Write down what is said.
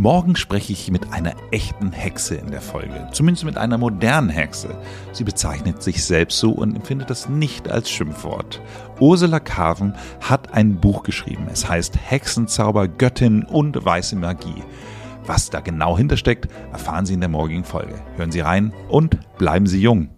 Morgen spreche ich mit einer echten Hexe in der Folge, zumindest mit einer modernen Hexe. Sie bezeichnet sich selbst so und empfindet das nicht als Schimpfwort. Ursula Carven hat ein Buch geschrieben. Es heißt Hexenzauber, Göttin und weiße Magie. Was da genau hintersteckt, erfahren Sie in der morgigen Folge. Hören Sie rein und bleiben Sie jung.